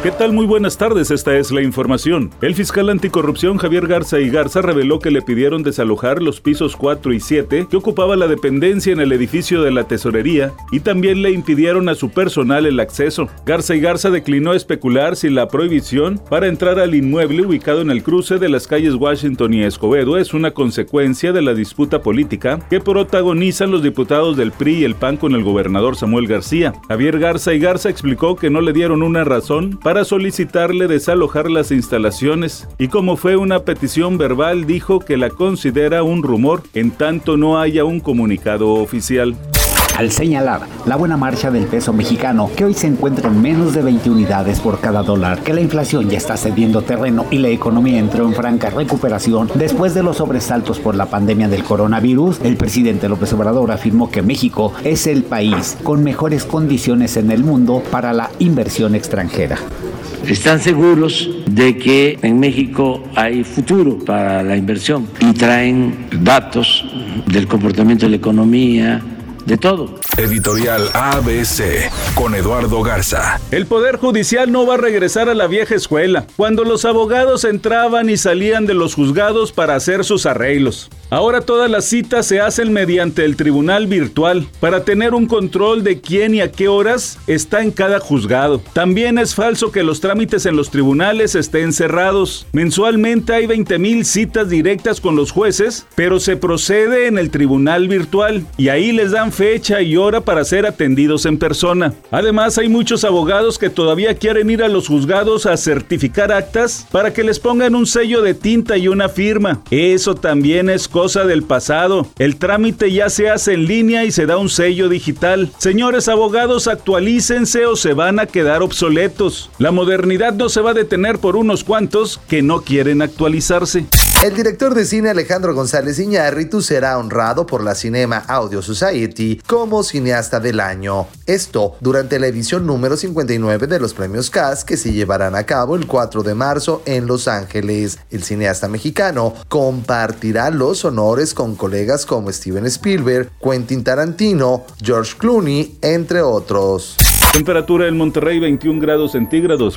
¿Qué tal? Muy buenas tardes, esta es la información. El fiscal anticorrupción Javier Garza y Garza reveló que le pidieron desalojar los pisos 4 y 7 que ocupaba la dependencia en el edificio de la tesorería y también le impidieron a su personal el acceso. Garza y Garza declinó especular si la prohibición para entrar al inmueble ubicado en el cruce de las calles Washington y Escobedo es una consecuencia de la disputa política que protagonizan los diputados del PRI y el PAN con el gobernador Samuel García. Javier Garza y Garza explicó que no le dieron una razón para solicitarle desalojar las instalaciones y como fue una petición verbal dijo que la considera un rumor en tanto no haya un comunicado oficial. Al señalar la buena marcha del peso mexicano, que hoy se encuentra en menos de 20 unidades por cada dólar, que la inflación ya está cediendo terreno y la economía entró en franca recuperación después de los sobresaltos por la pandemia del coronavirus, el presidente López Obrador afirmó que México es el país con mejores condiciones en el mundo para la inversión extranjera están seguros de que en México hay futuro para la inversión y traen datos del comportamiento de la economía, de todo. Editorial ABC con Eduardo Garza. El Poder Judicial no va a regresar a la vieja escuela, cuando los abogados entraban y salían de los juzgados para hacer sus arreglos. Ahora todas las citas se hacen mediante el tribunal virtual para tener un control de quién y a qué horas está en cada juzgado. También es falso que los trámites en los tribunales estén cerrados. Mensualmente hay 20.000 citas directas con los jueces, pero se procede en el tribunal virtual y ahí les dan fecha y hora para ser atendidos en persona. Además hay muchos abogados que todavía quieren ir a los juzgados a certificar actas para que les pongan un sello de tinta y una firma. Eso también es cosa del pasado. El trámite ya se hace en línea y se da un sello digital. Señores abogados, actualícense o se van a quedar obsoletos. La modernidad no se va a detener por unos cuantos que no quieren actualizarse. El director de cine Alejandro González Iñárritu será honrado por la Cinema Audio Society como cineasta del año. Esto durante la edición número 59 de los premios CAS que se llevarán a cabo el 4 de marzo en Los Ángeles. El cineasta mexicano compartirá los honores con colegas como Steven Spielberg, Quentin Tarantino, George Clooney, entre otros. Temperatura en Monterrey 21 grados centígrados.